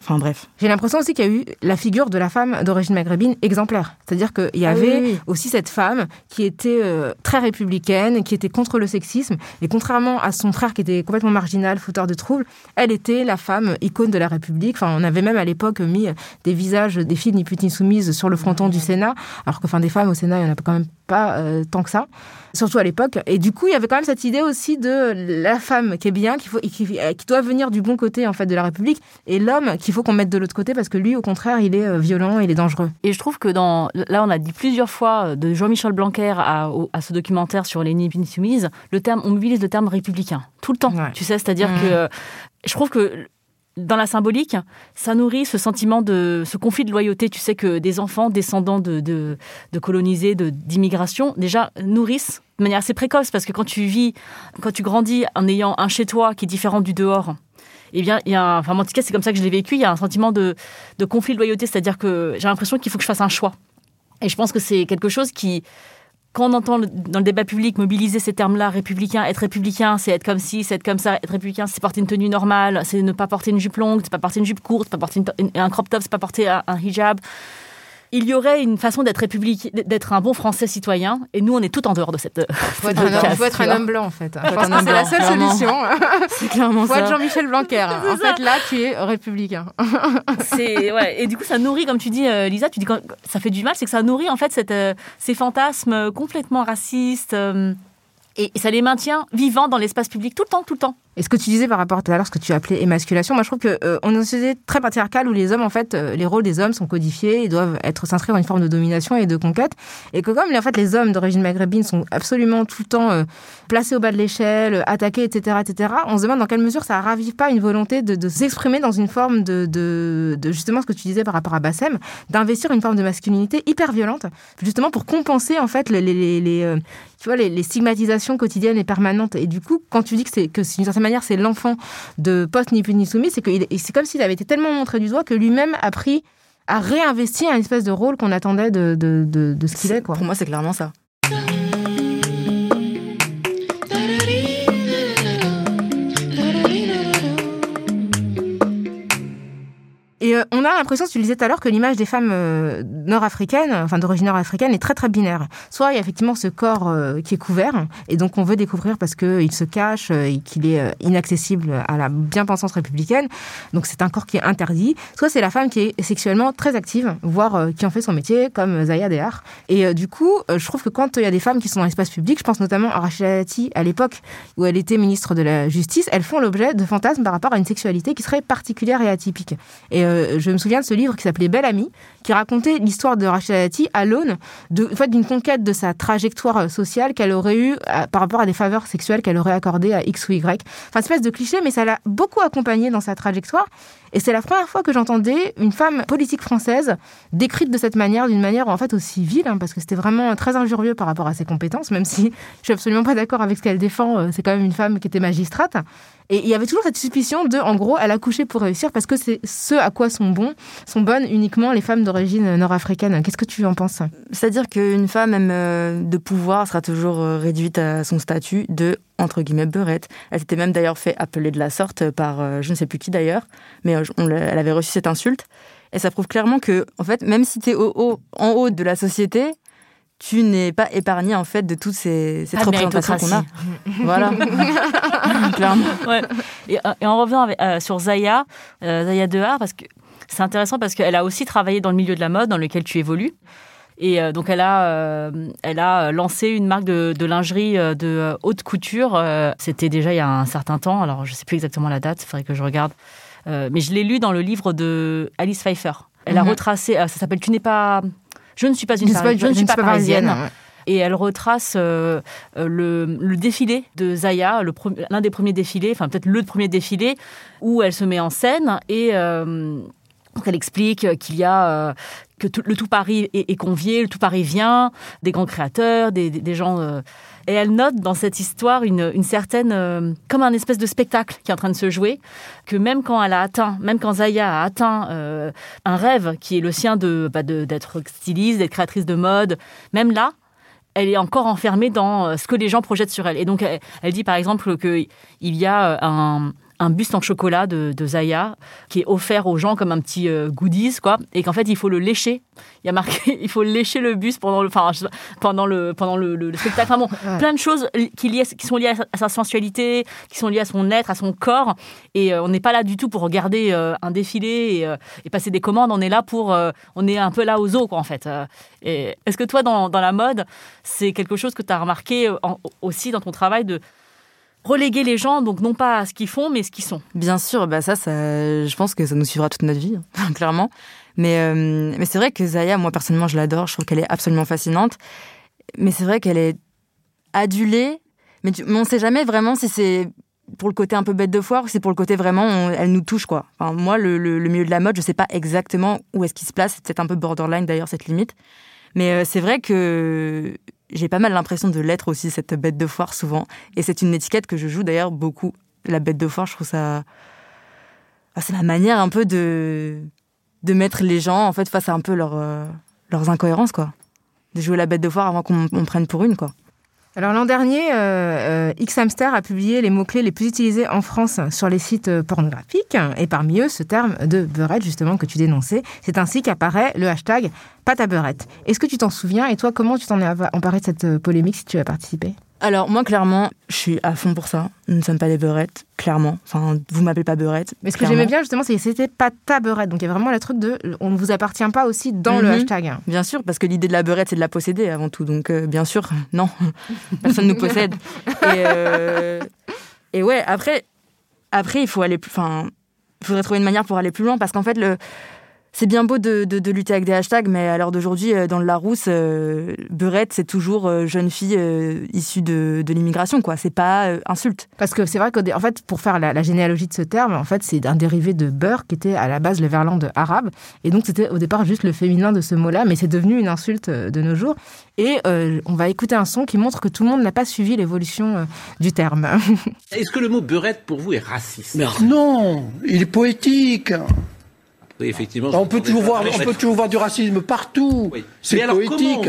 Enfin bref. J'ai l'impression aussi qu'il y a eu la figure de la femme d'origine maghrébine exemplaire. C'est-à-dire qu'il y avait aussi cette femme qui était euh, très républicaine, qui était contre le sexisme. Et contrairement à son frère qui était complètement marginal, fauteur de troubles, elle était la femme icône de la République. Enfin, on avait même à l'époque mis des visages des filles ni putes ni soumises sur le fronton du Sénat. Alors que enfin, des femmes au Sénat, il n'y en a quand même pas euh, tant que ça surtout à l'époque. Et du coup, il y avait quand même cette idée aussi de la femme qui est bien, qui, faut, qui, qui doit venir du bon côté en fait de la République, et l'homme qu'il faut qu'on mette de l'autre côté parce que lui, au contraire, il est euh, violent, il est dangereux. Et je trouve que dans là, on a dit plusieurs fois euh, de Jean-Michel Blanquer à, à, ce documentaire sur les soumises, le terme, on mobilise le terme républicain tout le temps. Tu sais, c'est-à-dire mmh. que je trouve que dans la symbolique, ça nourrit ce sentiment de ce conflit de loyauté. Tu sais que des enfants descendants de, de, de colonisés, d'immigration, déjà nourrissent de manière assez précoce parce que quand tu vis, quand tu grandis en ayant un chez toi qui est différent du dehors, eh bien, il y a, enfin, en tout cas, c'est comme ça que je l'ai vécu. Il y a un sentiment de, de conflit de loyauté, c'est-à-dire que j'ai l'impression qu'il faut que je fasse un choix. Et je pense que c'est quelque chose qui, quand on entend dans le débat public mobiliser ces termes-là, républicain, être républicain, c'est être comme ci, c'est être comme ça, être républicain, c'est porter une tenue normale, c'est ne pas porter une jupe longue, c'est pas porter une jupe courte, c'est pas porter un crop top, c'est pas porter un hijab il y aurait une façon d'être république, d'être un bon Français citoyen, et nous, on est tout en dehors de cette. Il faut, être, un, faut être un homme blanc, en fait. Je pense que c'est la seule solution. C'est clairement faut ça. Être Jean-Michel Blanquer. En fait, là, tu es républicain. c'est ouais. Et du coup, ça nourrit, comme tu dis, euh, Lisa, tu dis que ça fait du mal, c'est que ça nourrit en fait cette, euh, ces fantasmes complètement racistes. Euh, et ça les maintient vivants dans l'espace public tout le temps, tout le temps. Et ce que tu disais par rapport tout à l'heure, ce que tu appelais émasculation, moi je trouve qu'on euh, est une société très patriarcale où les hommes, en fait, euh, les rôles des hommes sont codifiés, ils doivent être s'inscrire dans une forme de domination et de conquête. Et que comme en fait, les hommes d'origine maghrébine sont absolument tout le temps euh, placés au bas de l'échelle, attaqués, etc., etc., on se demande dans quelle mesure ça ravive pas une volonté de, s'exprimer dans une forme de, justement ce que tu disais par rapport à Bassem, d'investir une forme de masculinité hyper violente, justement pour compenser en fait les, les, tu vois, les, stigmatisations quotidiennes et permanentes. Et du coup, quand tu dis que c'est que d'une certaine manière c'est l'enfant de post ni ni soumis, c'est que c'est comme s'il avait été tellement montré du doigt que lui-même a pris à réinvestir un espèce de rôle qu'on attendait de, de, de, de ce qu'il est. Quoi. Pour moi, c'est clairement ça. Et euh, on a l'impression, tu le disais tout à l'heure, que l'image des femmes euh, nord-africaines, enfin d'origine nord-africaine, est très très binaire. Soit il y a effectivement ce corps euh, qui est couvert, et donc on veut découvrir parce qu'il se cache et qu'il est inaccessible à la bien-pensance républicaine, donc c'est un corps qui est interdit. Soit c'est la femme qui est sexuellement très active, voire qui en fait son métier, comme Zaya Dehar. Et du coup, je trouve que quand il y a des femmes qui sont dans l'espace public, je pense notamment à Rachel Dati à l'époque où elle était ministre de la Justice, elles font l'objet de fantasmes par rapport à une sexualité qui serait particulière et atypique. Et je me souviens de ce livre qui s'appelait Belle Amie, qui racontait l'histoire de Rachel Dati à l'aune de, en fait, d'une conquête de sa trajectoire sociale qu'elle aurait eue euh, par rapport à des faveurs sexuelles qu'elle aurait accordées à X ou Y. Enfin, espèce de cliché, mais ça l'a beaucoup accompagnée dans sa trajectoire. Et c'est la première fois que j'entendais une femme politique française décrite de cette manière, d'une manière en fait aussi vile, hein, parce que c'était vraiment très injurieux par rapport à ses compétences, même si je suis absolument pas d'accord avec ce qu'elle défend. C'est quand même une femme qui était magistrate. Et il y avait toujours cette suspicion de, en gros, elle a couché pour réussir parce que c'est ce à quoi sont bons, sont bonnes uniquement les femmes d'origine nord-africaine. Qu'est-ce que tu en penses? C'est-à-dire qu'une femme même euh, de pouvoir sera toujours euh, réduite à son statut de entre guillemets beurette. Elle s'était même d'ailleurs fait appeler de la sorte par euh, je ne sais plus qui d'ailleurs, mais elle avait reçu cette insulte. Et ça prouve clairement que, en fait, même si tu es au en haut de la société, tu n'es pas épargné en fait de toutes ces, ces représentations qu'on a. voilà, clairement. Ouais. Et, en revenant euh, sur Zaya, euh, Zaya Dehar, parce que c'est intéressant parce qu'elle a aussi travaillé dans le milieu de la mode dans lequel tu évolues. Et euh, donc elle a, elle a lancé une marque de, de lingerie de haute couture. C'était déjà il y a un certain temps. Alors je sais plus exactement la date. Il faudrait que je regarde. mais je l'ai lu dans le livre de Alice Pfeiffer. Elle a mhm. retracé. ça s'appelle Tu n'es pas je ne suis pas une je, ne suis pas, parisienne. Et elle retrace euh, euh, le, défilé de Zaya, l'un des premiers défilés, enfin peut-être le premier défilé, où elle se met en scène et euh, elle explique qu'il y a que le tout Paris est, convié, le tout Paris vient, des grands créateurs, des, gens et elle note dans cette histoire une, certaine, euh, comme un espèce de spectacle qui est en train de se jouer, que même quand elle a atteint, même quand Zaya a atteint euh, un rêve qui est le sien bah, de d'être styliste, d'être créatrice de mode, même là, elle est encore enfermée dans euh, ce que les gens projettent sur elle. Et donc, elle, dit par exemple qu'il y a un, un buste en chocolat de, Zaya qui est offert aux gens comme un petit euh, goodies quoi et qu'en fait il faut le lécher. Il y a marqué il faut lécher le buste pendant le enfin pendant le pendant le, spectacle. Enfin bon plein de choses qui, liées, qui sont liées à sa sensualité qui sont liées à son être à son corps. Et euh, on n'est pas là du tout pour regarder euh, un défilé et, passer des commandes. On est là pour on est un peu là aux os quoi en fait. Est-ce que toi dans, dans la mode c'est quelque chose que tu as remarqué aussi dans ton travail de reléguer les gens, donc non pas à ce qu'ils font, mais ce qu'ils sont. Bien sûr, bah ça, ça, je pense que ça nous suivra toute notre vie, hein, clairement. Mais, euh, mais c'est vrai que Zaya, moi personnellement, je l'adore. Je trouve qu'elle est absolument fascinante. Mais c'est vrai qu'elle est adulée. Mais, on ne sait jamais vraiment si c'est pour le côté un peu bête de foire ou si c'est pour le côté vraiment, elle nous touche quoi. Enfin, moi, le, le, milieu de la mode, je sais pas exactement où est-ce qu'il se place. C'est peut-être un peu borderline d'ailleurs cette limite. Mais euh, c'est vrai que j'ai pas mal l'impression de l'être aussi, cette bête de foire, souvent. Et c'est une étiquette que je joue d'ailleurs beaucoup. La bête de foire, je trouve ça. C'est ma manière un peu de de mettre les gens en fait face à un peu euh, leurs incohérences quoi. De jouer la bête de foire avant qu'on prenne pour une quoi. Alors l'an dernier, euh, euh, X-Hamster a publié les mots-clés les plus utilisés en France sur les sites euh, pornographiques, et parmi eux ce terme de beurette justement que tu dénonçais. C'est ainsi qu'apparaît le hashtag pâte à beurette. Est-ce que tu t'en souviens? Et toi comment tu t'en es emparé de cette polémique si tu as participé? Alors moi clairement, je suis à fond pour ça. Nous ne sommes pas des beurettes, clairement. Enfin, vous m'appelez pas beurette. Mais ce que j'aimais bien justement, c'est que c'était pas ta beurette. Donc il y a vraiment le truc de, on ne vous appartient pas aussi dans le mhm. hashtag. Bien sûr, parce que l'idée de la beurette, c'est de la posséder avant tout. Donc euh, bien sûr, non, personne ne nous possède. Et, euh, et ouais, après, Après, il faut aller plus. Enfin, il faudrait trouver une manière pour aller plus loin parce qu'en fait, le c'est bien beau de, de, lutter avec des hashtags, mais à l'heure d'aujourd'hui, euh, dans le Larousse, euh, beurette, c'est toujours euh, jeune fille issue de, de l'immigration, quoi. C'est pas insulte. Parce que c'est vrai qu'en fait, pour faire la, généalogie de ce terme, en fait, c'est un dérivé de beurre qui était à la base le verlan arabe. Et donc, c'était au départ juste le féminin de ce mot-là, mais c'est devenu une insulte de nos jours. Et on va écouter un son qui montre que tout le monde n'a pas suivi l'évolution du terme. Est-ce que le mot beurette pour vous est raciste? Non, il est poétique effectivement. On peut toujours voir, on peut toujours voir du racisme partout. C'est poétique.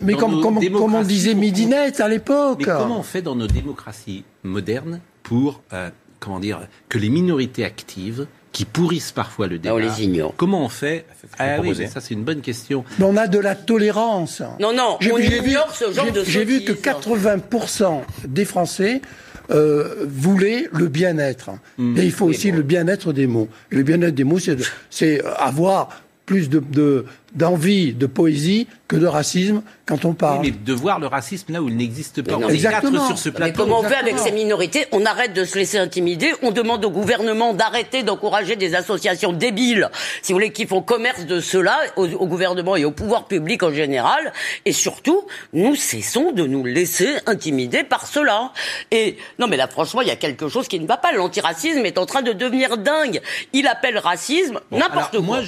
mais, comme, on disait Midinette à l'époque. Mais comment on fait dans nos démocraties modernes pour, euh, comment dire, que les minorités actives qui pourrissent parfois le débat. on les ignore. Comment on fait Ah oui, ça c'est une bonne question. on a de la tolérance. Non, non, on ignore ce genre de J'ai vu que 80% des Français euh, voulait le bien-être. Hmm. Et il faut aussi le bien-être des mots. le bien-être des mots, c'est avoir plus de, d'envie, de, poésie que de racisme quand on parle. mais de voir le racisme là où il n'existe pas. on Exactement. sur ce plateau. Mais comment on fait avec ces minorités On arrête de se laisser intimider. On demande au gouvernement d'arrêter d'encourager des associations débiles, si vous voulez, qui font commerce de cela, au, gouvernement et au pouvoir public en général. Et surtout, nous cessons de nous laisser intimider par cela. Et non, mais là, franchement, il y a quelque chose qui ne va pas. L'antiracisme est en train de devenir dingue. Il appelle racisme n'importe quoi. Moi,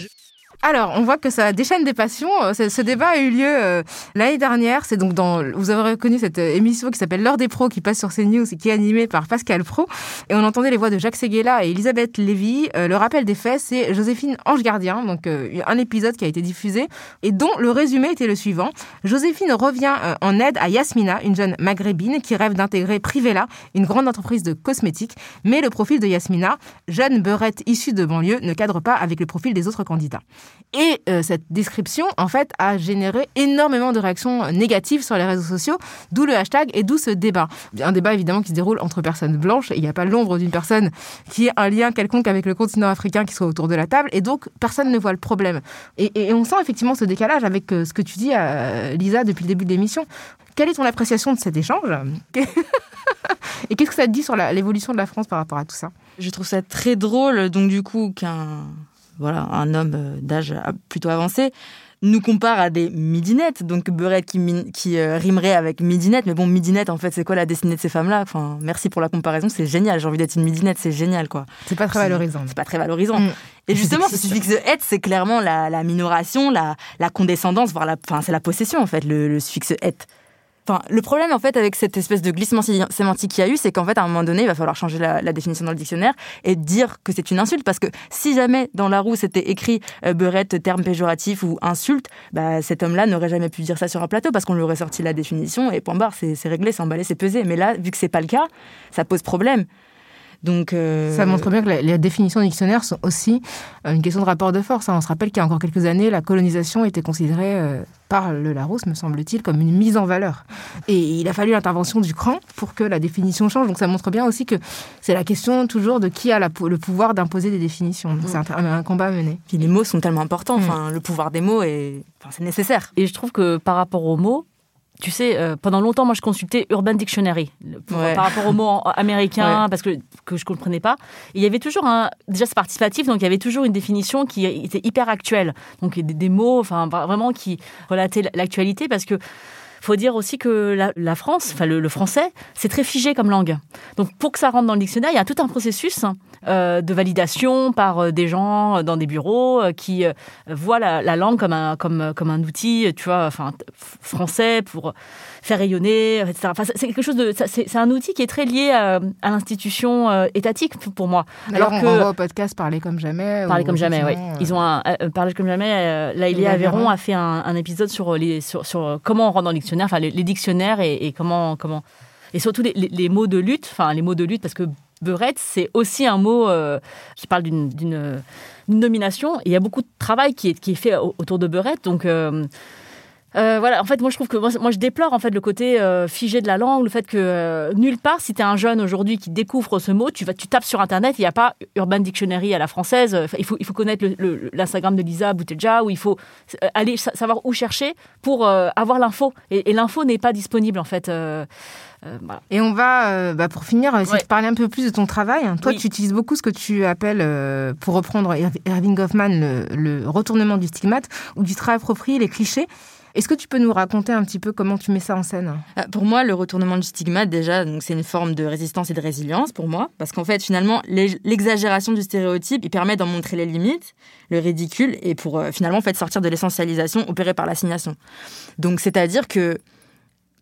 alors, on voit que ça déchaîne des passions. Euh, ce, débat a eu lieu euh, l'année dernière. C'est donc dans, vous avez reconnu cette euh, émission qui s'appelle L'heure des pros qui passe sur CNews et qui est animée par Pascal Pro. Et on entendait les voix de Jacques Seguela et Elisabeth Lévy. le rappel des faits, c'est Joséphine Ange Gardien, donc un épisode qui a été diffusé et dont le résumé était le suivant. Joséphine revient en aide à Yasmina, une jeune maghrébine qui rêve d'intégrer Privella, une grande entreprise de cosmétiques. Mais le profil de Yasmina, jeune beurette issue de banlieue, ne cadre pas avec le profil des autres candidats. Et euh, cette description, en fait, a généré énormément de réactions négatives sur les réseaux sociaux, d'où le hashtag et d'où ce débat. Un débat évidemment qui se déroule entre personnes blanches, il n'y a pas l'ombre d'une personne qui ait un lien quelconque avec le continent africain qui soit autour de la table, et donc personne ne voit le problème. Et, on sent effectivement ce décalage avec euh, ce que tu dis, euh, Lisa, depuis le début de l'émission. Quelle est ton appréciation de cet échange? Et qu'est-ce que ça te dit sur l'évolution de la France par rapport à tout ça? Je trouve ça très drôle, donc du coup, qu'un voilà, un homme euh, d'âge plutôt avancé, nous compare à des midinettes, donc beurette qui, qui euh, rimerait avec midinette. Mais bon, midinette, en fait, c'est quoi la destinée de ces femmes-là? Enfin, merci pour la comparaison, c'est génial. J'ai envie d'être une midinette, c'est génial, quoi. C'est pas très valorisant. C'est pas très valorisant. Mm. Et justement, ce suffixe être, c'est clairement la, minoration, la, condescendance, voire la, enfin, c'est la possession, en fait, le, le suffixe être le problème en fait avec cette espèce de glissement sémantique qu'il y a eu, c'est qu'en fait à un moment donné, il va falloir changer la, définition dans le dictionnaire et dire que c'est une insulte parce que si jamais dans la roue c'était écrit euh, beurette, terme péjoratif ou insulte, bah, cet homme-là n'aurait jamais pu dire ça sur un plateau parce qu'on lui aurait sorti la définition et point barre, c'est réglé, c'est emballé, c'est pesé. Mais là, vu que c'est pas le cas, ça pose problème. Donc, euh, Ça montre bien que les définitions du dictionnaire sont aussi euh, une question de rapport de force. Hein. On se rappelle qu'il y a encore quelques années, la colonisation était considérée euh, par le Larousse, me semble-t-il, comme une mise en valeur. Et il a fallu l'intervention du cran pour que la définition change. Donc ça montre bien aussi que c'est la question toujours de qui a le pouvoir d'imposer des définitions. C'est un, combat à mener. Puis les mots sont tellement importants. Mm. Enfin, le pouvoir des mots est, enfin, c'est nécessaire. Et je trouve que par rapport aux mots, tu sais, euh, pendant longtemps, moi, je consultais Urban Dictionary par rapport aux mots américains, parce que, que je ne comprenais pas. il y avait toujours un. Déjà, c'est participatif, donc il y avait toujours une définition qui était hyper actuelle. Donc, des, mots, enfin, vraiment qui relataient l'actualité, parce que faut dire aussi que la, France, enfin le, français, c'est très figé comme langue. Donc pour que ça rentre dans le dictionnaire, il y a tout un processus euh, de validation par euh, des gens euh, dans des bureaux qui voient la, langue comme un, comme, comme un outil, tu vois, enfin français pour faire rayonner, etc. Enfin, c'est quelque chose de, c'est un outil qui est très lié à, l'institution étatique pour moi. Alors, Alors que, on au podcast Parler comme jamais. Parler comme jamais, oui. Ils ont un Parler comme jamais. là, Aveyron a fait un, un, épisode sur les sur, sur comment on rentre dans le dictionnaire, enfin les, dictionnaires et, comment comment et surtout les, mots de lutte, enfin les mots de lutte parce que beurette c'est aussi un mot euh, qui parle d'une nomination. Et il y a beaucoup de travail qui est, qui est fait autour de beurette, donc. Euh, Euh, voilà, en fait, moi je trouve que moi, moi, je déplore en fait le côté euh, figé de la langue, le fait que euh, nulle part, si tu es un jeune aujourd'hui qui découvre ce mot, tu vas, tu tapes sur internet, il n'y a pas Urban Dictionary à la française. Il faut, il faut connaître l'Instagram de Lisa Boutelja, ou il faut aller sa- savoir où chercher pour avoir l'info. Et, et l'info n'est pas disponible en fait. euh, voilà. Et on va, euh, bah, pour finir, essayer Ouais. de parler un peu plus de ton travail. Toi, Oui. tu utilises beaucoup ce que tu appelles, euh, pour reprendre Ir- Irving Goffman, le, le retournement du stigmate, où tu te réappropries les clichés. Est-ce que tu peux nous raconter un petit peu comment tu mets ça en scène? Euh, Pour moi, le retournement du stigmate, déjà, donc c'est une forme de résistance et de résilience pour moi, parce qu'en fait, finalement, l'e- l'exagération du stéréotype, il permet d'en montrer les limites, le ridicule, et pour euh, finalement en fait sortir de l'essentialisation opérée par l'assignation. Donc, c'est-à-dire que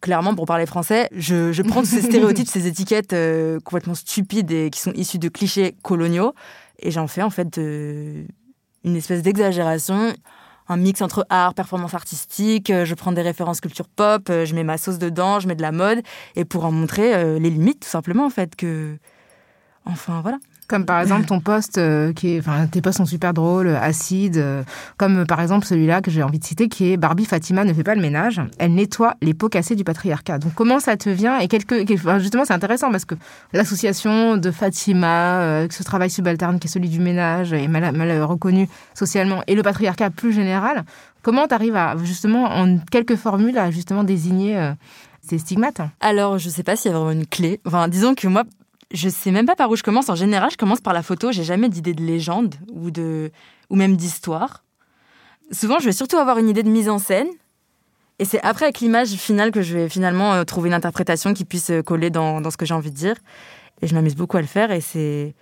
clairement, pour parler français, je, je prends tous ces stéréotypes, ces étiquettes euh, complètement stupides et qui sont issues de clichés coloniaux, et j'en fais en fait de- une espèce d'exagération un mix entre art, performance artistique, euh, je prends des références culture pop, euh, je mets ma sauce dedans, je mets de la mode, et pour en montrer euh, les limites, tout simplement, en fait, que... Enfin, voilà. Comme par exemple ton poste, euh, qui est, enfin tes posts sont super drôles, acides, euh, comme euh, par exemple celui-là que j'ai envie de citer, qui est Barbie Fatima ne fait pas le ménage, elle nettoie les pots cassés du patriarcat. Donc comment ça te vient? Et quelques, quel- enfin, justement c'est intéressant parce que l'association de Fatima, euh, ce travail subalterne qui est celui du ménage est mal, reconnu socialement et le patriarcat plus général, comment tu arrives à justement en quelques formules à justement désigner euh, ces stigmates? Alors, je sais pas s'il y a vraiment une clé. Enfin, disons que moi, je sais même pas par où je commence. En général, je commence par la photo. J'ai jamais d'idée de légende ou de ou même d'histoire. Souvent, je vais surtout avoir une idée de mise en scène. Et c'est après, avec l'image finale, que je vais finalement euh, trouver une interprétation qui puisse euh, coller dans, dans ce que j'ai envie de dire. Et je m'amuse beaucoup à le faire. Et c'est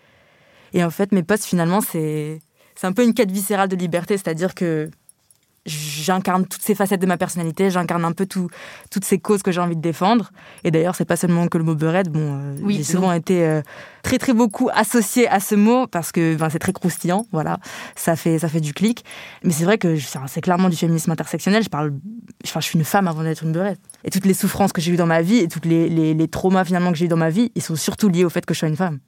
et en fait, mes posts finalement, c'est c'est un peu une quête viscérale de liberté, c'est-à-dire que j'incarne toutes ces facettes de ma personnalité, j'incarne un peu tout, toutes ces causes que j'ai envie de défendre. Et d'ailleurs, c'est pas seulement que le mot beurette. Bon, euh, Oui, j'ai souvent été euh, très très beaucoup associée à ce mot parce que ben, c'est très croustillant. Voilà, ça fait ça fait du clic. Mais c'est vrai que je- c'est clairement du féminisme intersectionnel. Je parle, enfin, je suis une femme avant d'être une beurette. Et toutes les souffrances que j'ai eues dans ma vie et toutes les, les, les traumas finalement que j'ai eu dans ma vie, ils sont surtout liés au fait que je sois une femme.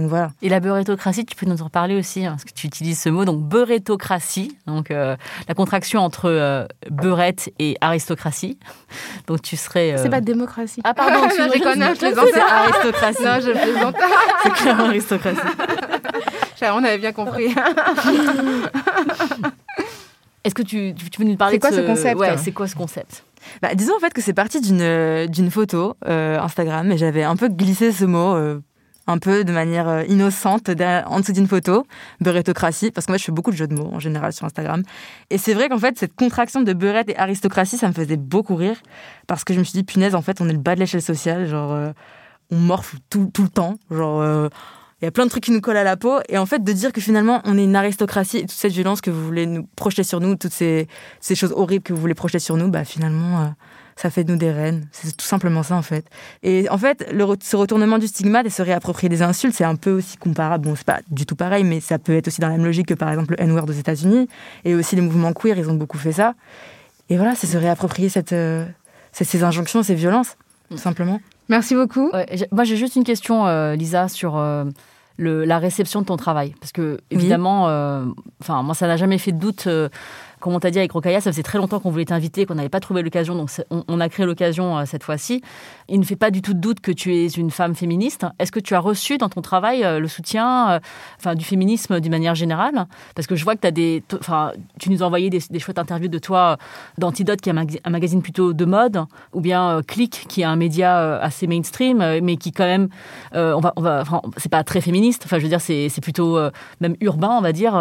Donc voilà. Et la beurrétocratie, tu peux nous en parler aussi, hein, parce que tu utilises ce mot, donc beurrétocratie, donc euh, la contraction entre euh, beurette et aristocratie. Donc tu serais. euh, C'est pas démocratie. Ah pardon, excuse-moi, je déconne, je- plaisante. C'est aristocratie. Non, je plaisante. C'est clairement aristocratie. On avait bien compris. Est-ce que tu, tu, tu peux nous parler C'est quoi de ce concept Ouais, c'est quoi ce concept? Bah, disons en fait que c'est parti d'une euh, d'une photo euh, Instagram et j'avais un peu glissé ce mot euh, un peu de manière euh, innocente en dessous d'une photo, beurrétocratie, parce qu'en fait je fais beaucoup de jeux de mots en général sur Instagram. Et c'est vrai qu'en fait cette contraction de beurette et aristocratie, ça me faisait beaucoup rire parce que je me suis dit punaise en fait on est le bas de l'échelle sociale, genre euh, on morfle tout, tout le temps, genre euh, il y a plein de trucs qui nous collent à la peau et en fait de dire que finalement on est une aristocratie et toute cette violence que vous voulez nous projeter sur nous, toutes ces, ces choses horribles que vous voulez projeter sur nous, bah finalement ça fait de nous des reines. C'est tout simplement ça en fait. Et en fait, le ce retournement du stigmate et se réapproprier des insultes, c'est un peu aussi comparable. Bon, c'est pas du tout pareil, mais ça peut être aussi dans la même logique que par exemple le N-word aux États-Unis et aussi les mouvements queer, ils ont beaucoup fait ça. Et voilà, c'est se réapproprier cette, euh, ces- injonctions, ces violences, tout simplement. Merci beaucoup. Ouais, Moi, j'ai juste une question, euh, Lisa, sur euh, le, la réception de ton travail. Parce que, évidemment, euh, enfin, moi, ça n'a jamais fait de doute. euh, comme on t'a dit avec Rokaya, ça faisait très longtemps qu'on voulait t'inviter, qu'on n'avait pas trouvé l'occasion, donc on a créé l'occasion euh, cette fois-ci. Il ne fait pas du tout doute que tu es une femme féministe. Est-ce que tu as reçu dans ton travail euh, le soutien euh, enfin, du féminisme d'une manière générale? Parce que je vois que as des, enfin, tu nous as envoyé des, des chouettes interviews de toi euh, d'Antidote, qui est un, magazine plutôt de mode, ou bien euh, Click, qui est un média assez mainstream, mais qui quand même, euh, on va, on va, enfin, c'est pas très féministe. Enfin, je veux dire, c'est plutôt même urbain, on va dire,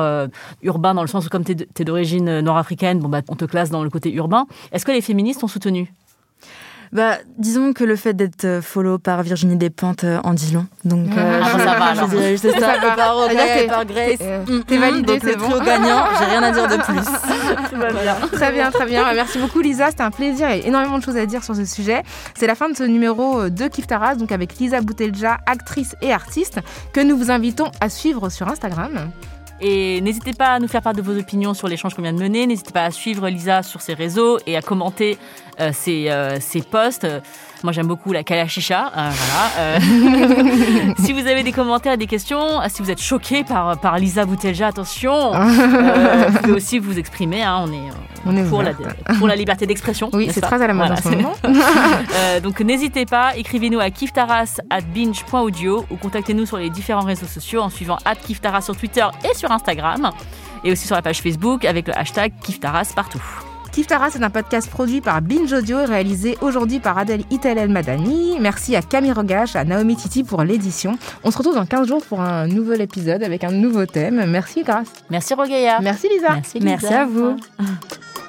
urbain dans le sens où comme tu es d'origine nord-africaine, bon bah on te classe dans le côté urbain. Est-ce que les féministes t'ont soutenu? Bah, disons que le fait d'être euh, follow par Virginie Despentes euh, en dit long. Donc, euh, Ah, je, bah, ça va, je alors. dirais juste ça. Ça va. Par Audrey, par Grace. euh, Mm, t'es mm, validé, c'est le bon. gagnant, j'ai rien à dire de plus. Très bien, très bien. Merci beaucoup Lisa, c'était un plaisir et énormément de choses à dire sur ce sujet. C'est la fin de ce numéro de Kif Taras, donc avec Lisa Boutelja, actrice et artiste, que nous vous invitons à suivre sur Instagram. Et n'hésitez pas à nous faire part de vos opinions sur l'échange qu'on vient de mener. N'hésitez pas à suivre Lisa sur ses réseaux et à commenter euh, euh, ses posts. Moi, j'aime beaucoup la Kalachicha. Euh, voilà. Euh. si vous avez des commentaires des questions, si vous êtes choqué par, par Lisa Boutelja, attention. euh, vous pouvez aussi vous exprimer. hein. On est, euh, On est pour, la, pour la liberté d'expression. Oui, c'est très à la mode Voilà, en ce c'est- moment. Euh, donc n'hésitez pas, écrivez-nous à kiftaras at binge.audio ou contactez-nous sur les différents réseaux sociaux en suivant kiftaras sur Twitter et sur Instagram et aussi sur la page Facebook avec le hashtag kiftaras partout. Kif Tara, c'est un podcast produit par Binge Audio et réalisé aujourd'hui par Adèle Italel Madani. Merci à Camille Rogache, à Naomi Titi pour l'édition. On se retrouve dans 15 jours pour un nouvel épisode avec un nouveau thème. Merci Grace. Merci Rogeya. Merci Lisa. Merci, Merci Lisa. à vous.